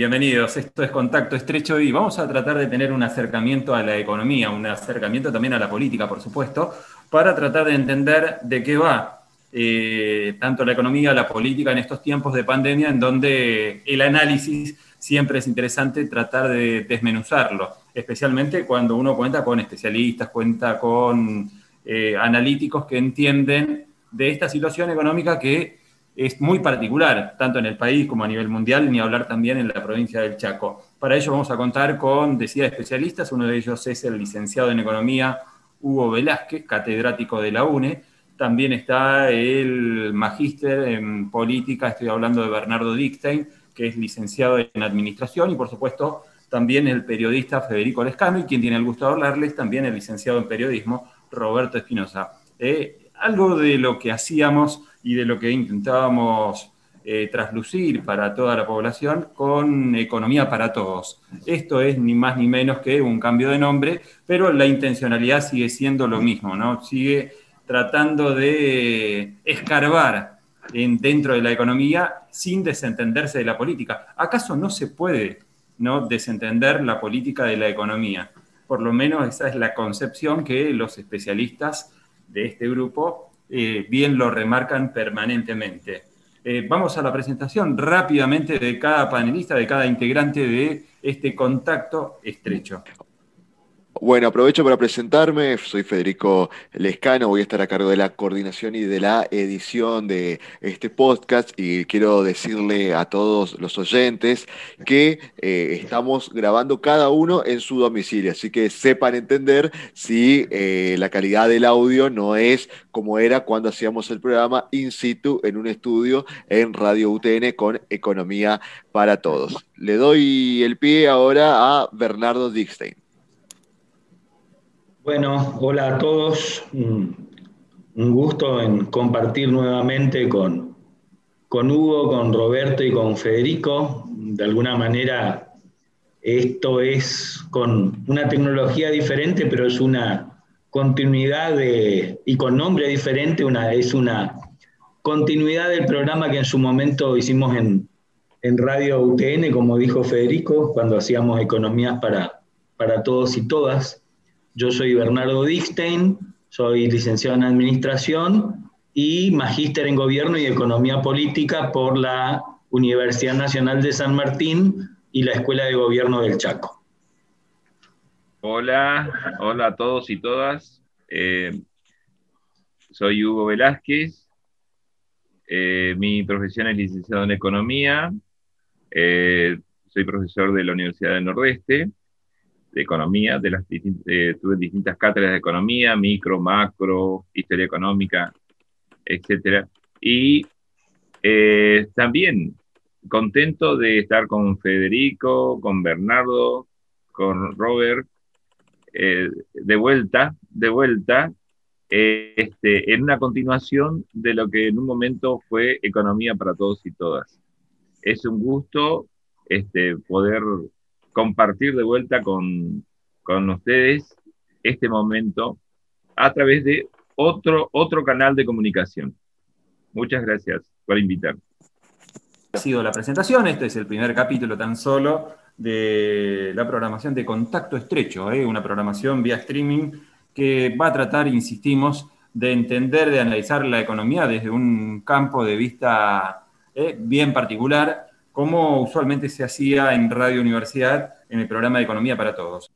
bienvenidos. Esto es Contacto Estrecho y vamos a tratar de tener un acercamiento a la economía, un acercamiento también a la política, por supuesto, para tratar de entender de qué va eh, tanto la economía, la política en estos tiempos de pandemia, en donde el análisis siempre es interesante tratar de desmenuzarlo, especialmente cuando uno cuenta con especialistas, cuenta con eh, analíticos que entienden de esta situación económica que es muy particular, tanto en el país como a nivel mundial, ni hablar también en la provincia del Chaco. Para ello vamos a contar con, decía, especialistas, uno de ellos es el licenciado en Economía Hugo Velázquez, catedrático de la UNE, también está el magíster en política, estoy hablando de Bernardo Dickstein, que es licenciado en Administración, y por supuesto también el periodista Federico Lescano, y quien tiene el gusto de hablarles, también el licenciado en Periodismo, Roberto Espinosa. Eh, algo de lo que hacíamos y de lo que intentábamos eh, traslucir para toda la población con Economía para Todos. Esto es ni más ni menos que un cambio de nombre, pero la intencionalidad sigue siendo lo mismo, ¿no? Sigue tratando de escarbar en, dentro de la economía sin desentenderse de la política. ¿Acaso no se puede ¿no? desentender la política de la economía? Por lo menos esa es la concepción que los especialistas de este grupo eh, bien lo remarcan permanentemente. Eh, vamos a la presentación rápidamente de cada panelista, de cada integrante de este contacto estrecho. Bueno, aprovecho para presentarme, soy Federico Lescano, voy a estar a cargo de la coordinación y de la edición de este podcast y quiero decirle a todos los oyentes que eh, estamos grabando cada uno en su domicilio, así que sepan entender si eh, la calidad del audio no es como era cuando hacíamos el programa in situ en un estudio en Radio UTN con Economía para Todos. Le doy el pie ahora a Bernardo Dickstein. Bueno, hola a todos. Un gusto en compartir nuevamente con, con Hugo, con Roberto y con Federico. De alguna manera, esto es con una tecnología diferente, pero es una continuidad de, y con nombre diferente, una, es una continuidad del programa que en su momento hicimos en, en Radio UTN, como dijo Federico, cuando hacíamos economías para, para todos y todas. Yo soy Bernardo Dickstein, soy licenciado en Administración y magíster en Gobierno y Economía Política por la Universidad Nacional de San Martín y la Escuela de Gobierno del Chaco. Hola, hola a todos y todas. Eh, soy Hugo Velázquez. Eh, mi profesión es licenciado en Economía. Eh, soy profesor de la Universidad del Nordeste de economía, de las eh, tuve distintas cátedras de economía, micro, macro, historia económica, etc. Y eh, también contento de estar con Federico, con Bernardo, con Robert, eh, de vuelta, de vuelta, este, en una continuación de lo que en un momento fue economía para todos y todas. Es un gusto este, poder compartir de vuelta con, ustedes este momento a través de otro, otro canal de comunicación. Muchas gracias por invitarme. Ha sido la presentación, este es el primer capítulo tan solo de la programación de Contacto Estrecho, ¿eh? una programación vía streaming que va a tratar, insistimos, de entender, de analizar la economía desde un campo de vista ¿eh? bien particular como usualmente se hacía en Radio Universidad en el programa de Economía para Todos.